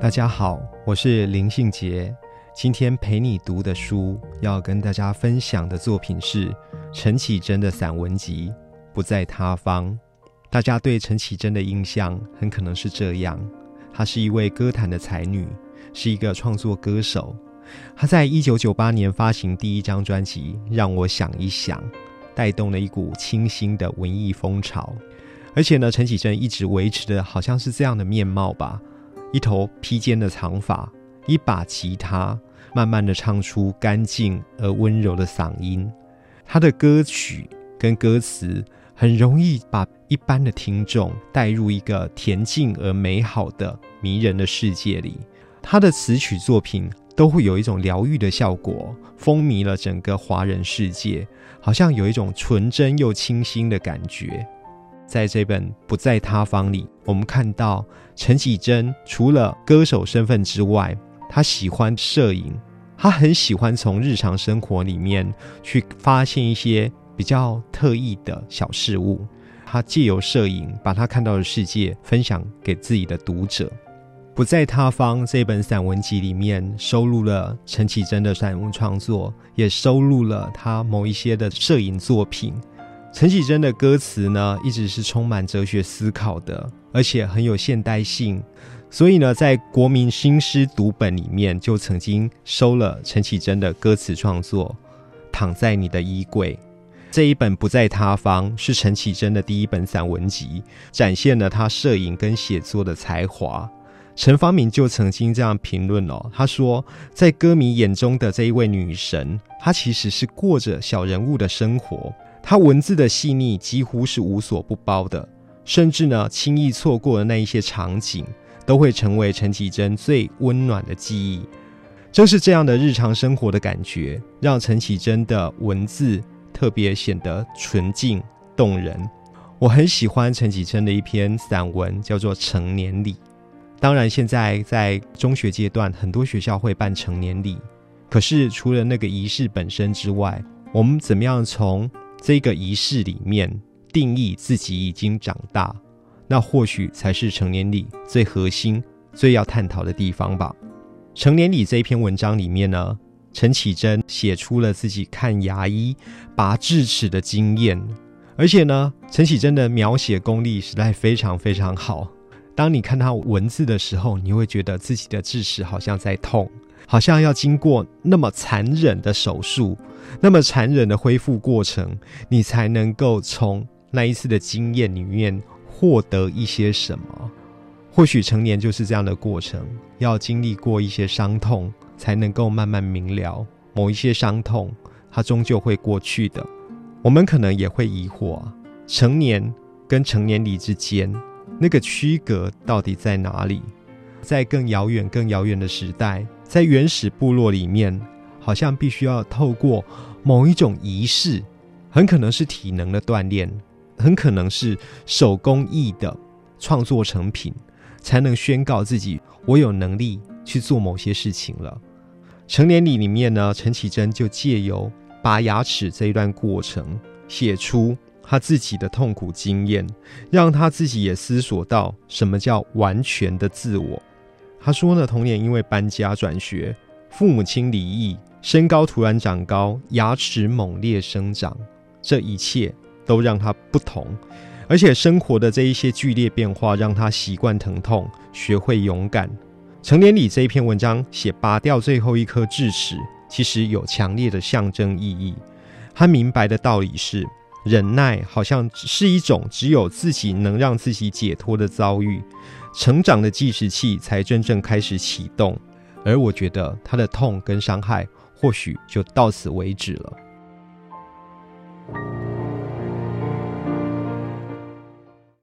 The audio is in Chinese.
大家好，我是林信杰。今天陪你读的书，要跟大家分享的作品是陈绮贞的散文集《不在他方》。大家对陈绮贞的印象很可能是这样：她是一位歌坛的才女，是一个创作歌手。她在一九九八年发行第一张专辑《让我想一想》，带动了一股清新的文艺风潮。而且呢，陈绮贞一直维持的好像是这样的面貌吧。一头披肩的长发，一把吉他，慢慢的唱出干净而温柔的嗓音。他的歌曲跟歌词很容易把一般的听众带入一个恬静而美好的迷人的世界里。他的词曲作品都会有一种疗愈的效果，风靡了整个华人世界，好像有一种纯真又清新的感觉。在这本《不在他方》里，我们看到陈绮贞除了歌手身份之外，她喜欢摄影，她很喜欢从日常生活里面去发现一些比较特异的小事物。她借由摄影，把她看到的世界分享给自己的读者。《不在他方》这本散文集里面收录了陈绮贞的散文创作，也收录了她某一些的摄影作品。陈绮贞的歌词呢，一直是充满哲学思考的，而且很有现代性。所以呢，在国民新诗读本里面，就曾经收了陈绮贞的歌词创作《躺在你的衣柜》这一本。不在他方是陈绮贞的第一本散文集，展现了她摄影跟写作的才华。陈方明就曾经这样评论哦，他说，在歌迷眼中的这一位女神，她其实是过着小人物的生活。他文字的细腻几乎是无所不包的，甚至呢，轻易错过的那一些场景，都会成为陈绮贞最温暖的记忆。正是这样的日常生活的感觉，让陈绮贞的文字特别显得纯净动人。我很喜欢陈绮贞的一篇散文，叫做《成年礼》。当然，现在在中学阶段，很多学校会办成年礼，可是除了那个仪式本身之外，我们怎么样从这个仪式里面定义自己已经长大，那或许才是成年礼最核心、最要探讨的地方吧。成年礼这一篇文章里面呢，陈绮贞写出了自己看牙医拔智齿的经验，而且呢，陈绮贞的描写功力实在非常非常好。当你看他文字的时候，你会觉得自己的智齿好像在痛。好像要经过那么残忍的手术，那么残忍的恢复过程，你才能够从那一次的经验里面获得一些什么。或许成年就是这样的过程，要经历过一些伤痛，才能够慢慢明了某一些伤痛，它终究会过去的。我们可能也会疑惑，成年跟成年礼之间那个区隔到底在哪里？在更遥远、更遥远的时代。在原始部落里面，好像必须要透过某一种仪式，很可能是体能的锻炼，很可能是手工艺的创作成品，才能宣告自己我有能力去做某些事情了。成年礼里面呢，陈绮贞就借由拔牙齿这一段过程，写出他自己的痛苦经验，让他自己也思索到什么叫完全的自我。他说呢，童年因为搬家转学，父母亲离异，身高突然长高，牙齿猛烈生长，这一切都让他不同。而且生活的这一些剧烈变化，让他习惯疼痛，学会勇敢。成年礼这一篇文章写拔掉最后一颗智齿，其实有强烈的象征意义。他明白的道理是，忍耐好像是一种只有自己能让自己解脱的遭遇。成长的计时器才真正开始启动，而我觉得他的痛跟伤害或许就到此为止了。